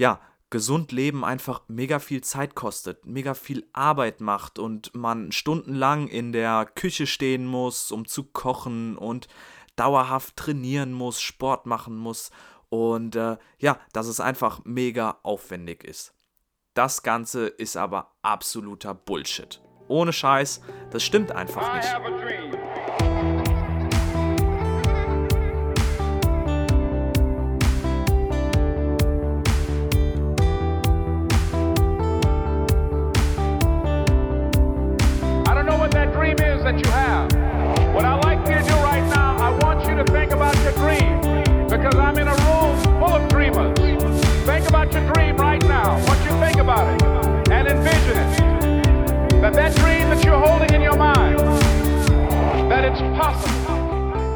ja, gesund leben einfach mega viel Zeit kostet, mega viel Arbeit macht und man stundenlang in der Küche stehen muss, um zu kochen und dauerhaft trainieren muss, Sport machen muss und äh, ja, dass es einfach mega aufwendig ist. Das Ganze ist aber absoluter Bullshit. Ohne Scheiß, das stimmt einfach nicht. That you have. What I like you to do right now, I want you to think about your dream because I'm in a room full of dreamers. Think about your dream right now. Want you think about it and envision it. That that dream that you're holding in your mind, that it's possible.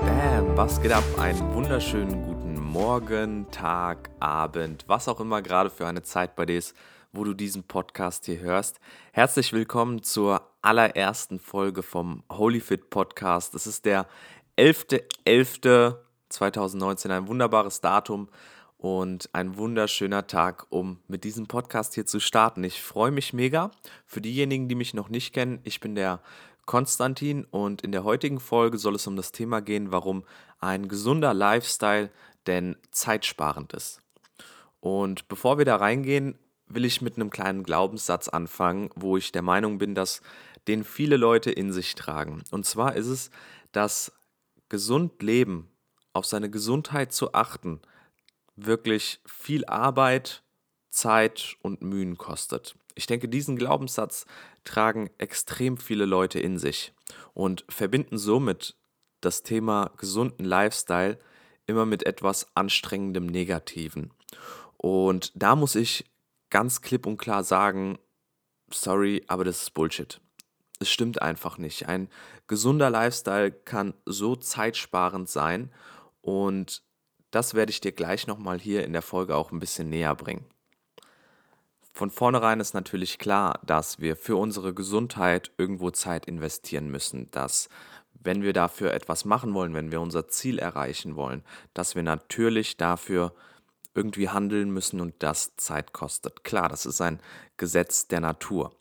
Bam, was geht ab? Einen wunderschönen guten Morgen, Tag, Abend, was auch immer gerade für eine Zeit bei dir ist, wo du diesen Podcast hier hörst. Herzlich willkommen zur allerersten Folge vom Holyfit Podcast. Es ist der 11.11.2019, ein wunderbares Datum und ein wunderschöner Tag, um mit diesem Podcast hier zu starten. Ich freue mich mega. Für diejenigen, die mich noch nicht kennen, ich bin der Konstantin und in der heutigen Folge soll es um das Thema gehen, warum ein gesunder Lifestyle denn zeitsparend ist. Und bevor wir da reingehen, will ich mit einem kleinen Glaubenssatz anfangen, wo ich der Meinung bin, dass den viele Leute in sich tragen. Und zwar ist es, dass gesund leben, auf seine Gesundheit zu achten, wirklich viel Arbeit, Zeit und Mühen kostet. Ich denke, diesen Glaubenssatz tragen extrem viele Leute in sich und verbinden somit das Thema gesunden Lifestyle immer mit etwas anstrengendem Negativen. Und da muss ich ganz klipp und klar sagen, sorry, aber das ist Bullshit es stimmt einfach nicht. Ein gesunder Lifestyle kann so zeitsparend sein und das werde ich dir gleich nochmal hier in der Folge auch ein bisschen näher bringen. Von vornherein ist natürlich klar, dass wir für unsere Gesundheit irgendwo Zeit investieren müssen, dass wenn wir dafür etwas machen wollen, wenn wir unser Ziel erreichen wollen, dass wir natürlich dafür irgendwie handeln müssen und das Zeit kostet. Klar, das ist ein Gesetz der Natur.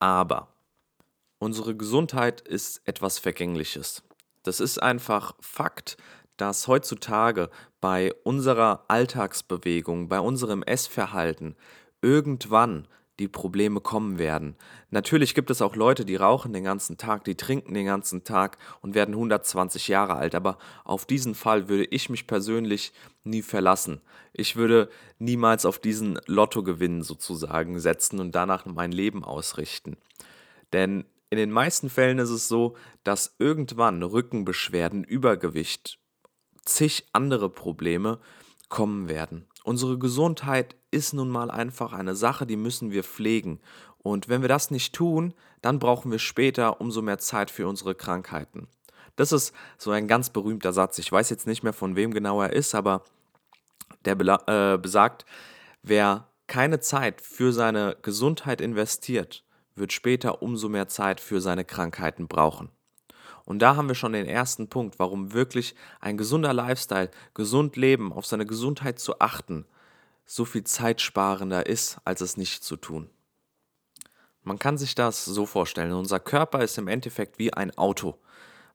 Aber Unsere Gesundheit ist etwas Vergängliches. Das ist einfach Fakt, dass heutzutage bei unserer Alltagsbewegung, bei unserem Essverhalten irgendwann die Probleme kommen werden. Natürlich gibt es auch Leute, die rauchen den ganzen Tag, die trinken den ganzen Tag und werden 120 Jahre alt, aber auf diesen Fall würde ich mich persönlich nie verlassen. Ich würde niemals auf diesen Lottogewinn sozusagen setzen und danach mein Leben ausrichten. Denn in den meisten Fällen ist es so, dass irgendwann Rückenbeschwerden, Übergewicht, zig andere Probleme kommen werden. Unsere Gesundheit ist nun mal einfach eine Sache, die müssen wir pflegen. Und wenn wir das nicht tun, dann brauchen wir später umso mehr Zeit für unsere Krankheiten. Das ist so ein ganz berühmter Satz. Ich weiß jetzt nicht mehr, von wem genau er ist, aber der äh, besagt, wer keine Zeit für seine Gesundheit investiert, wird später umso mehr Zeit für seine Krankheiten brauchen. Und da haben wir schon den ersten Punkt, warum wirklich ein gesunder Lifestyle, gesund leben, auf seine Gesundheit zu achten, so viel zeitsparender ist, als es nicht zu tun. Man kann sich das so vorstellen, unser Körper ist im Endeffekt wie ein Auto,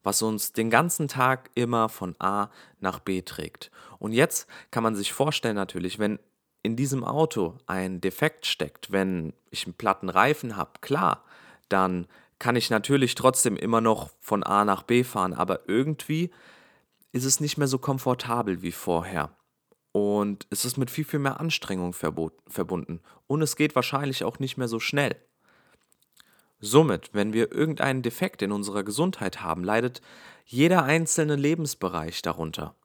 was uns den ganzen Tag immer von A nach B trägt. Und jetzt kann man sich vorstellen natürlich, wenn in diesem Auto ein Defekt steckt, wenn ich einen platten Reifen habe, klar, dann kann ich natürlich trotzdem immer noch von A nach B fahren, aber irgendwie ist es nicht mehr so komfortabel wie vorher. Und es ist mit viel, viel mehr Anstrengung verbunden. Und es geht wahrscheinlich auch nicht mehr so schnell. Somit, wenn wir irgendeinen Defekt in unserer Gesundheit haben, leidet jeder einzelne Lebensbereich darunter.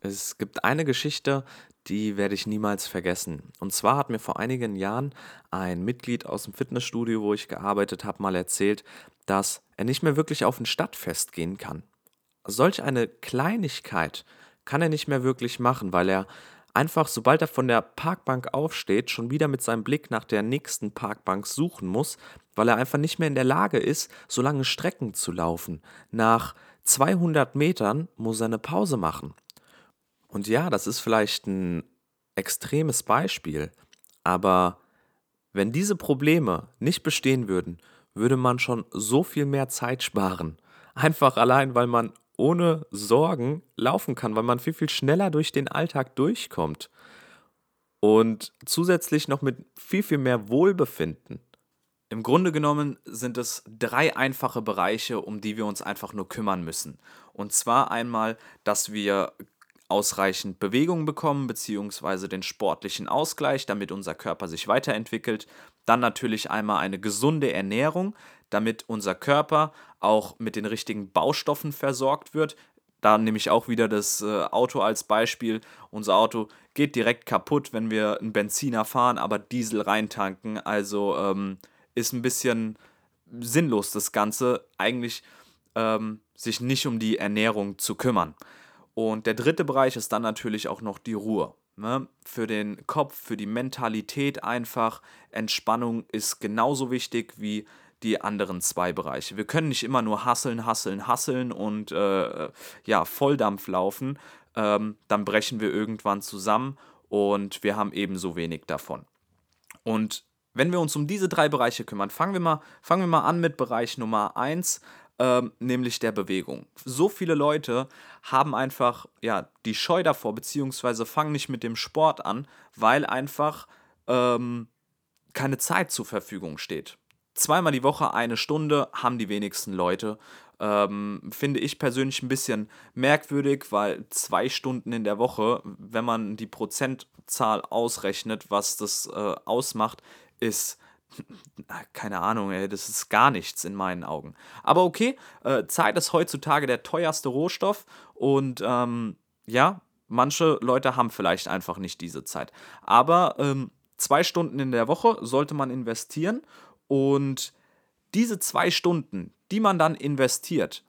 Es gibt eine Geschichte, die werde ich niemals vergessen. Und zwar hat mir vor einigen Jahren ein Mitglied aus dem Fitnessstudio, wo ich gearbeitet habe, mal erzählt, dass er nicht mehr wirklich auf ein Stadtfest gehen kann. Solch eine Kleinigkeit kann er nicht mehr wirklich machen, weil er einfach, sobald er von der Parkbank aufsteht, schon wieder mit seinem Blick nach der nächsten Parkbank suchen muss, weil er einfach nicht mehr in der Lage ist, so lange Strecken zu laufen. Nach 200 Metern muss er eine Pause machen. Und ja, das ist vielleicht ein extremes Beispiel, aber wenn diese Probleme nicht bestehen würden, würde man schon so viel mehr Zeit sparen. Einfach allein, weil man ohne Sorgen laufen kann, weil man viel, viel schneller durch den Alltag durchkommt. Und zusätzlich noch mit viel, viel mehr Wohlbefinden. Im Grunde genommen sind es drei einfache Bereiche, um die wir uns einfach nur kümmern müssen. Und zwar einmal, dass wir ausreichend Bewegung bekommen, beziehungsweise den sportlichen Ausgleich, damit unser Körper sich weiterentwickelt. Dann natürlich einmal eine gesunde Ernährung, damit unser Körper auch mit den richtigen Baustoffen versorgt wird. Da nehme ich auch wieder das äh, Auto als Beispiel. Unser Auto geht direkt kaputt, wenn wir einen Benziner fahren, aber Diesel reintanken. Also ähm, ist ein bisschen sinnlos das Ganze, eigentlich ähm, sich nicht um die Ernährung zu kümmern. Und der dritte Bereich ist dann natürlich auch noch die Ruhe. Ne? Für den Kopf, für die Mentalität einfach. Entspannung ist genauso wichtig wie die anderen zwei Bereiche. Wir können nicht immer nur hasseln, hasseln, hasseln und äh, ja, Volldampf laufen. Ähm, dann brechen wir irgendwann zusammen und wir haben ebenso wenig davon. Und wenn wir uns um diese drei Bereiche kümmern, fangen wir mal, fangen wir mal an mit Bereich Nummer 1 ähm, nämlich der Bewegung. So viele Leute haben einfach ja, die Scheu davor, beziehungsweise fangen nicht mit dem Sport an, weil einfach ähm, keine Zeit zur Verfügung steht. Zweimal die Woche eine Stunde haben die wenigsten Leute. Ähm, finde ich persönlich ein bisschen merkwürdig, weil zwei Stunden in der Woche, wenn man die Prozentzahl ausrechnet, was das äh, ausmacht, ist keine Ahnung, ey, das ist gar nichts in meinen Augen. Aber okay, äh, Zeit ist heutzutage der teuerste Rohstoff und ähm, ja, manche Leute haben vielleicht einfach nicht diese Zeit. Aber ähm, zwei Stunden in der Woche sollte man investieren und diese zwei Stunden, die man dann investiert,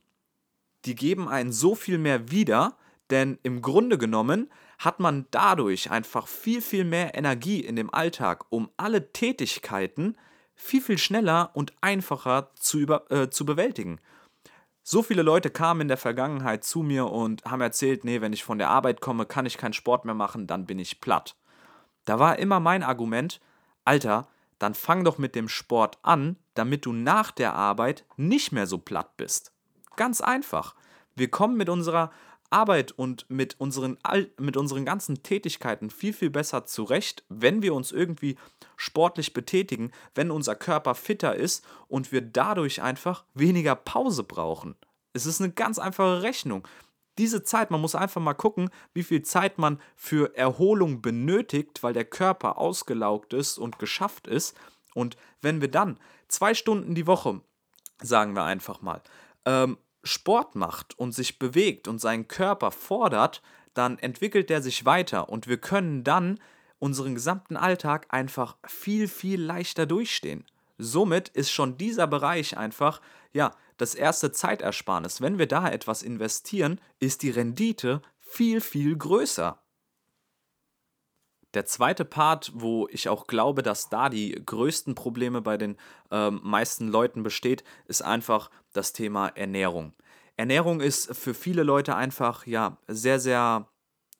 die geben einen so viel mehr wieder, denn im Grunde genommen hat man dadurch einfach viel, viel mehr Energie in dem Alltag, um alle Tätigkeiten viel, viel schneller und einfacher zu, über, äh, zu bewältigen. So viele Leute kamen in der Vergangenheit zu mir und haben erzählt, nee, wenn ich von der Arbeit komme, kann ich keinen Sport mehr machen, dann bin ich platt. Da war immer mein Argument, Alter, dann fang doch mit dem Sport an, damit du nach der Arbeit nicht mehr so platt bist. Ganz einfach. Wir kommen mit unserer Arbeit und mit unseren, mit unseren ganzen Tätigkeiten viel, viel besser zurecht, wenn wir uns irgendwie sportlich betätigen, wenn unser Körper fitter ist und wir dadurch einfach weniger Pause brauchen. Es ist eine ganz einfache Rechnung. Diese Zeit, man muss einfach mal gucken, wie viel Zeit man für Erholung benötigt, weil der Körper ausgelaugt ist und geschafft ist. Und wenn wir dann zwei Stunden die Woche, sagen wir einfach mal, ähm, Sport macht und sich bewegt und seinen Körper fordert, dann entwickelt er sich weiter und wir können dann unseren gesamten Alltag einfach viel, viel leichter durchstehen. Somit ist schon dieser Bereich einfach, ja, das erste Zeitersparnis. Wenn wir da etwas investieren, ist die Rendite viel, viel größer. Der zweite Part, wo ich auch glaube, dass da die größten Probleme bei den ähm, meisten Leuten besteht, ist einfach das Thema Ernährung. Ernährung ist für viele Leute einfach ja sehr, sehr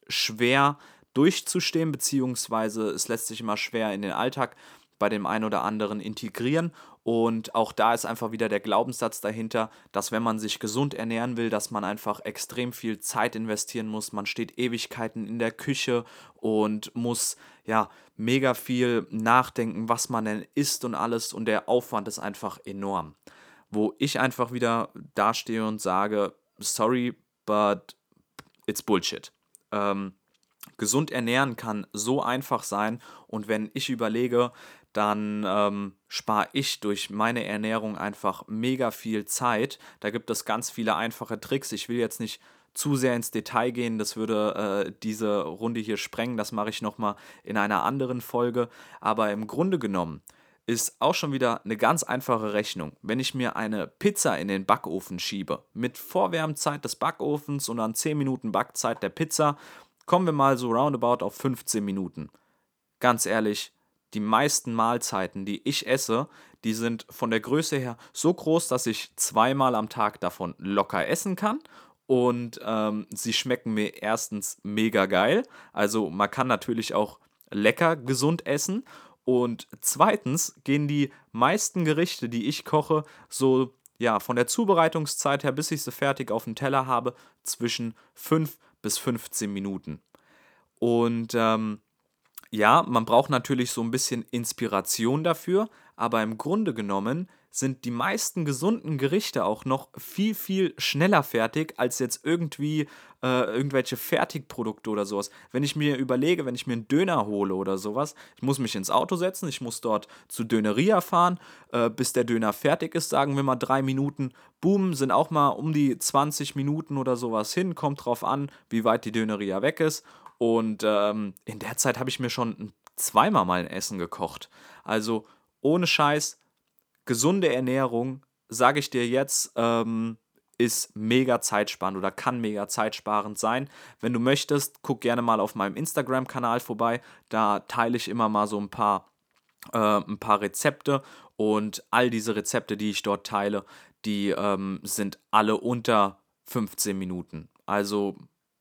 schwer durchzustehen, beziehungsweise es lässt sich immer schwer in den Alltag bei dem einen oder anderen integrieren. Und auch da ist einfach wieder der Glaubenssatz dahinter, dass wenn man sich gesund ernähren will, dass man einfach extrem viel Zeit investieren muss. Man steht Ewigkeiten in der Küche und muss ja mega viel nachdenken, was man denn isst und alles. Und der Aufwand ist einfach enorm. Wo ich einfach wieder dastehe und sage, sorry, but it's Bullshit. Ähm, gesund ernähren kann so einfach sein und wenn ich überlege, dann ähm, spare ich durch meine Ernährung einfach mega viel Zeit. Da gibt es ganz viele einfache Tricks. Ich will jetzt nicht zu sehr ins Detail gehen, das würde äh, diese Runde hier sprengen. Das mache ich nochmal in einer anderen Folge. Aber im Grunde genommen ist auch schon wieder eine ganz einfache Rechnung. Wenn ich mir eine Pizza in den Backofen schiebe, mit Vorwärmzeit des Backofens und dann 10 Minuten Backzeit der Pizza, kommen wir mal so roundabout auf 15 Minuten. Ganz ehrlich, die meisten Mahlzeiten, die ich esse, die sind von der Größe her so groß, dass ich zweimal am Tag davon locker essen kann und ähm, sie schmecken mir erstens mega geil. Also man kann natürlich auch lecker gesund essen. Und zweitens gehen die meisten Gerichte, die ich koche, so ja, von der Zubereitungszeit her, bis ich sie fertig auf dem Teller habe, zwischen 5 bis 15 Minuten. Und ähm, ja, man braucht natürlich so ein bisschen Inspiration dafür, aber im Grunde genommen sind die meisten gesunden Gerichte auch noch viel, viel schneller fertig als jetzt irgendwie äh, irgendwelche Fertigprodukte oder sowas. Wenn ich mir überlege, wenn ich mir einen Döner hole oder sowas, ich muss mich ins Auto setzen, ich muss dort zu Döneria fahren, äh, bis der Döner fertig ist, sagen wir mal drei Minuten. Boom, sind auch mal um die 20 Minuten oder sowas hin, kommt drauf an, wie weit die Döneria weg ist. Und ähm, in der Zeit habe ich mir schon zweimal mal ein Essen gekocht. Also ohne Scheiß, gesunde Ernährung, sage ich dir jetzt, ähm, ist mega zeitsparend oder kann mega zeitsparend sein. Wenn du möchtest, guck gerne mal auf meinem Instagram-Kanal vorbei. Da teile ich immer mal so ein paar, äh, ein paar Rezepte und all diese Rezepte, die ich dort teile, die ähm, sind alle unter 15 Minuten. Also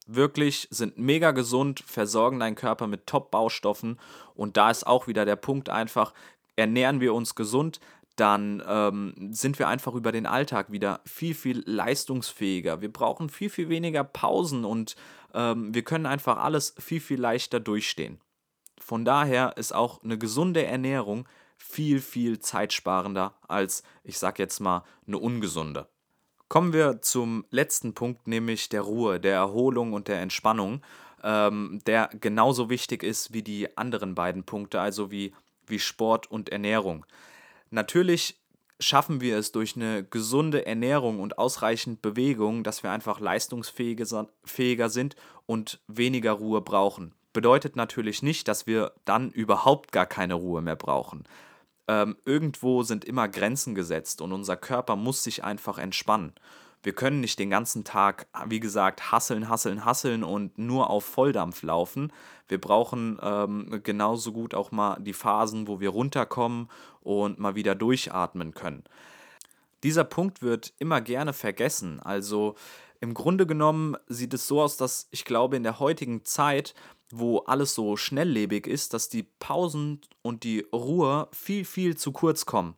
wirklich sind mega gesund, versorgen deinen Körper mit Top-Baustoffen und da ist auch wieder der Punkt einfach, ernähren wir uns gesund, dann ähm, sind wir einfach über den Alltag wieder viel, viel leistungsfähiger. Wir brauchen viel, viel weniger Pausen und ähm, wir können einfach alles viel, viel leichter durchstehen. Von daher ist auch eine gesunde Ernährung viel, viel zeitsparender als, ich sag jetzt mal, eine ungesunde. Kommen wir zum letzten Punkt, nämlich der Ruhe, der Erholung und der Entspannung, ähm, der genauso wichtig ist wie die anderen beiden Punkte, also wie, wie Sport und Ernährung. Natürlich schaffen wir es durch eine gesunde Ernährung und ausreichend Bewegung, dass wir einfach leistungsfähiger sind und weniger Ruhe brauchen. Bedeutet natürlich nicht, dass wir dann überhaupt gar keine Ruhe mehr brauchen. Ähm, irgendwo sind immer Grenzen gesetzt und unser Körper muss sich einfach entspannen. Wir können nicht den ganzen Tag, wie gesagt, hasseln, hasseln, hasseln und nur auf Volldampf laufen. Wir brauchen ähm, genauso gut auch mal die Phasen, wo wir runterkommen und mal wieder durchatmen können. Dieser Punkt wird immer gerne vergessen. Also im Grunde genommen sieht es so aus, dass ich glaube, in der heutigen Zeit, wo alles so schnelllebig ist, dass die Pausen und die Ruhe viel, viel zu kurz kommen.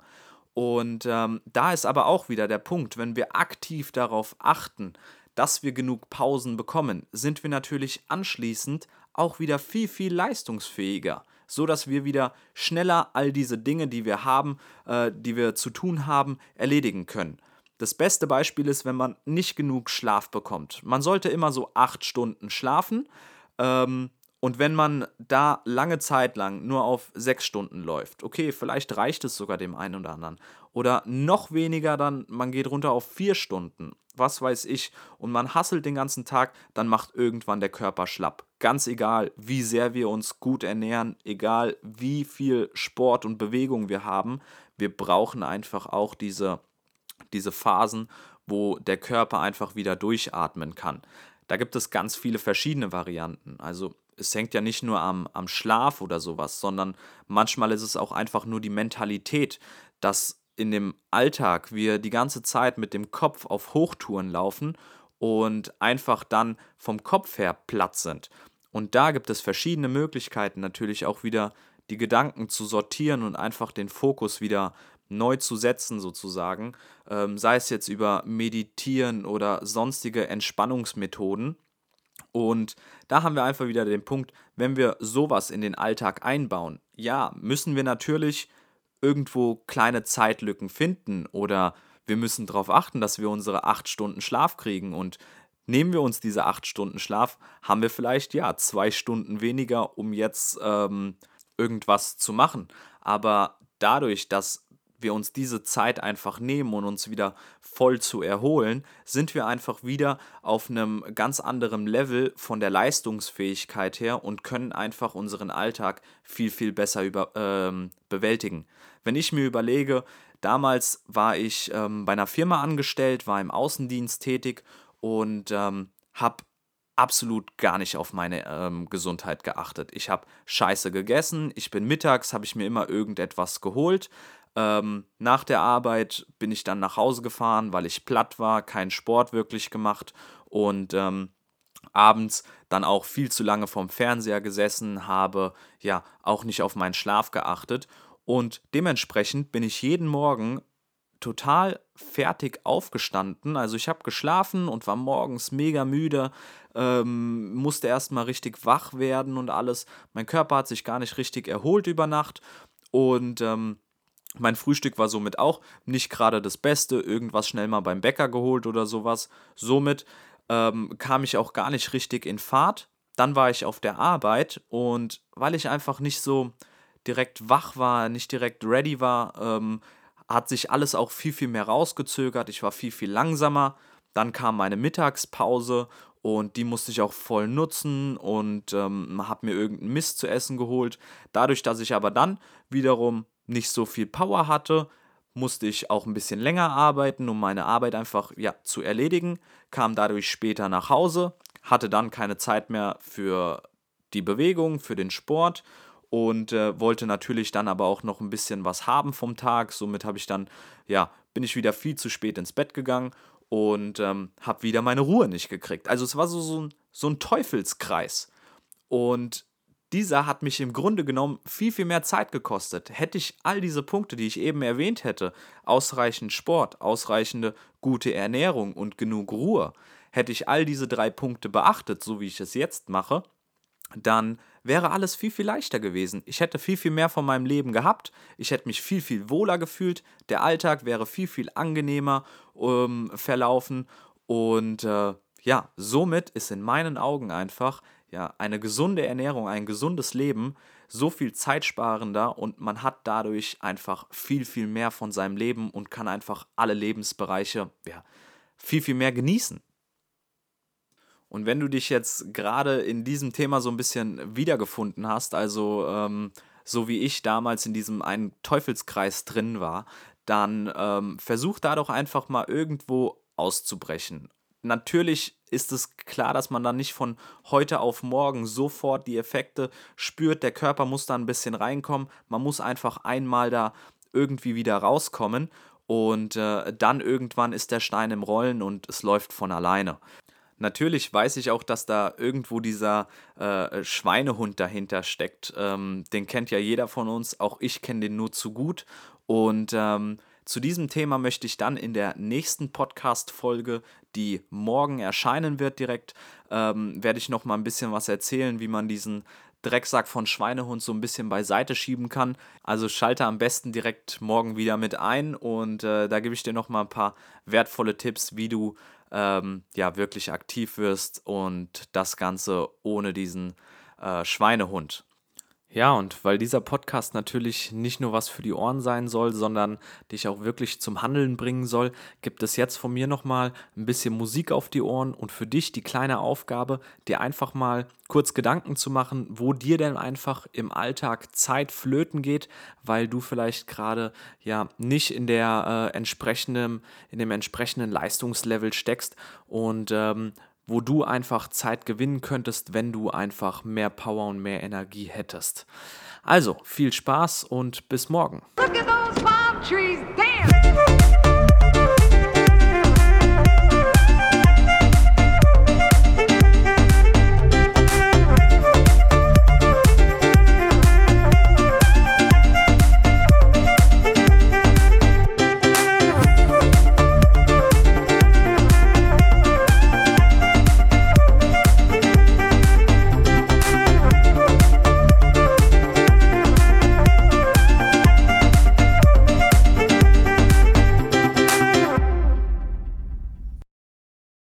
Und ähm, da ist aber auch wieder der Punkt, wenn wir aktiv darauf achten, dass wir genug Pausen bekommen, sind wir natürlich anschließend auch wieder viel, viel leistungsfähiger, so dass wir wieder schneller all diese Dinge, die wir haben, äh, die wir zu tun haben, erledigen können. Das beste Beispiel ist, wenn man nicht genug Schlaf bekommt. Man sollte immer so acht Stunden schlafen. Ähm, und wenn man da lange Zeit lang nur auf sechs Stunden läuft, okay, vielleicht reicht es sogar dem einen oder anderen. Oder noch weniger dann, man geht runter auf vier Stunden, was weiß ich, und man hasselt den ganzen Tag, dann macht irgendwann der Körper schlapp. Ganz egal, wie sehr wir uns gut ernähren, egal wie viel Sport und Bewegung wir haben, wir brauchen einfach auch diese, diese Phasen, wo der Körper einfach wieder durchatmen kann. Da gibt es ganz viele verschiedene Varianten. Also es hängt ja nicht nur am, am Schlaf oder sowas, sondern manchmal ist es auch einfach nur die Mentalität, dass in dem Alltag wir die ganze Zeit mit dem Kopf auf Hochtouren laufen und einfach dann vom Kopf her platt sind. Und da gibt es verschiedene Möglichkeiten, natürlich auch wieder die Gedanken zu sortieren und einfach den Fokus wieder neu zu setzen, sozusagen. Ähm, sei es jetzt über Meditieren oder sonstige Entspannungsmethoden. Und da haben wir einfach wieder den Punkt, wenn wir sowas in den Alltag einbauen, ja, müssen wir natürlich irgendwo kleine Zeitlücken finden oder wir müssen darauf achten, dass wir unsere acht Stunden Schlaf kriegen und nehmen wir uns diese acht Stunden Schlaf, haben wir vielleicht ja zwei Stunden weniger, um jetzt ähm, irgendwas zu machen. Aber dadurch, dass wir uns diese Zeit einfach nehmen und uns wieder voll zu erholen, sind wir einfach wieder auf einem ganz anderen Level von der Leistungsfähigkeit her und können einfach unseren Alltag viel, viel besser über, ähm, bewältigen. Wenn ich mir überlege, damals war ich ähm, bei einer Firma angestellt, war im Außendienst tätig und ähm, habe absolut gar nicht auf meine ähm, Gesundheit geachtet. Ich habe scheiße gegessen, ich bin mittags, habe ich mir immer irgendetwas geholt, ähm, nach der Arbeit bin ich dann nach Hause gefahren, weil ich platt war, keinen Sport wirklich gemacht und ähm, abends dann auch viel zu lange vorm Fernseher gesessen, habe ja auch nicht auf meinen Schlaf geachtet und dementsprechend bin ich jeden Morgen total fertig aufgestanden. Also ich habe geschlafen und war morgens mega müde, ähm, musste erstmal richtig wach werden und alles. Mein Körper hat sich gar nicht richtig erholt über Nacht und ähm, mein Frühstück war somit auch nicht gerade das Beste, irgendwas schnell mal beim Bäcker geholt oder sowas. Somit ähm, kam ich auch gar nicht richtig in Fahrt. Dann war ich auf der Arbeit und weil ich einfach nicht so direkt wach war, nicht direkt ready war, ähm, hat sich alles auch viel, viel mehr rausgezögert. Ich war viel, viel langsamer. Dann kam meine Mittagspause und die musste ich auch voll nutzen und ähm, habe mir irgendeinen Mist zu essen geholt. Dadurch, dass ich aber dann wiederum nicht so viel Power hatte, musste ich auch ein bisschen länger arbeiten, um meine Arbeit einfach ja, zu erledigen, kam dadurch später nach Hause, hatte dann keine Zeit mehr für die Bewegung, für den Sport und äh, wollte natürlich dann aber auch noch ein bisschen was haben vom Tag. Somit habe ich dann, ja, bin ich wieder viel zu spät ins Bett gegangen und ähm, habe wieder meine Ruhe nicht gekriegt. Also es war so, so, ein, so ein Teufelskreis. Und dieser hat mich im Grunde genommen viel, viel mehr Zeit gekostet. Hätte ich all diese Punkte, die ich eben erwähnt hätte, ausreichend Sport, ausreichende gute Ernährung und genug Ruhe, hätte ich all diese drei Punkte beachtet, so wie ich es jetzt mache, dann wäre alles viel, viel leichter gewesen. Ich hätte viel, viel mehr von meinem Leben gehabt. Ich hätte mich viel, viel wohler gefühlt. Der Alltag wäre viel, viel angenehmer ähm, verlaufen. Und äh, ja, somit ist in meinen Augen einfach ja, eine gesunde Ernährung, ein gesundes Leben so viel zeitsparender und man hat dadurch einfach viel, viel mehr von seinem Leben und kann einfach alle Lebensbereiche ja, viel, viel mehr genießen. Und wenn du dich jetzt gerade in diesem Thema so ein bisschen wiedergefunden hast, also ähm, so wie ich damals in diesem einen Teufelskreis drin war, dann ähm, versuch da doch einfach mal irgendwo auszubrechen natürlich ist es klar, dass man dann nicht von heute auf morgen sofort die Effekte spürt. Der Körper muss da ein bisschen reinkommen. Man muss einfach einmal da irgendwie wieder rauskommen und äh, dann irgendwann ist der Stein im Rollen und es läuft von alleine. Natürlich weiß ich auch, dass da irgendwo dieser äh, Schweinehund dahinter steckt. Ähm, den kennt ja jeder von uns, auch ich kenne den nur zu gut. Und ähm, zu diesem Thema möchte ich dann in der nächsten Podcast-Folge, die morgen erscheinen wird, direkt, ähm, werde ich noch mal ein bisschen was erzählen, wie man diesen Drecksack von Schweinehund so ein bisschen beiseite schieben kann. Also schalte am besten direkt morgen wieder mit ein und äh, da gebe ich dir noch mal ein paar wertvolle Tipps, wie du ähm, ja wirklich aktiv wirst und das Ganze ohne diesen äh, Schweinehund. Ja, und weil dieser Podcast natürlich nicht nur was für die Ohren sein soll, sondern dich auch wirklich zum Handeln bringen soll, gibt es jetzt von mir nochmal ein bisschen Musik auf die Ohren und für dich die kleine Aufgabe, dir einfach mal kurz Gedanken zu machen, wo dir denn einfach im Alltag Zeit flöten geht, weil du vielleicht gerade ja nicht in der äh, entsprechenden, in dem entsprechenden Leistungslevel steckst. Und ähm, wo du einfach Zeit gewinnen könntest, wenn du einfach mehr Power und mehr Energie hättest. Also viel Spaß und bis morgen.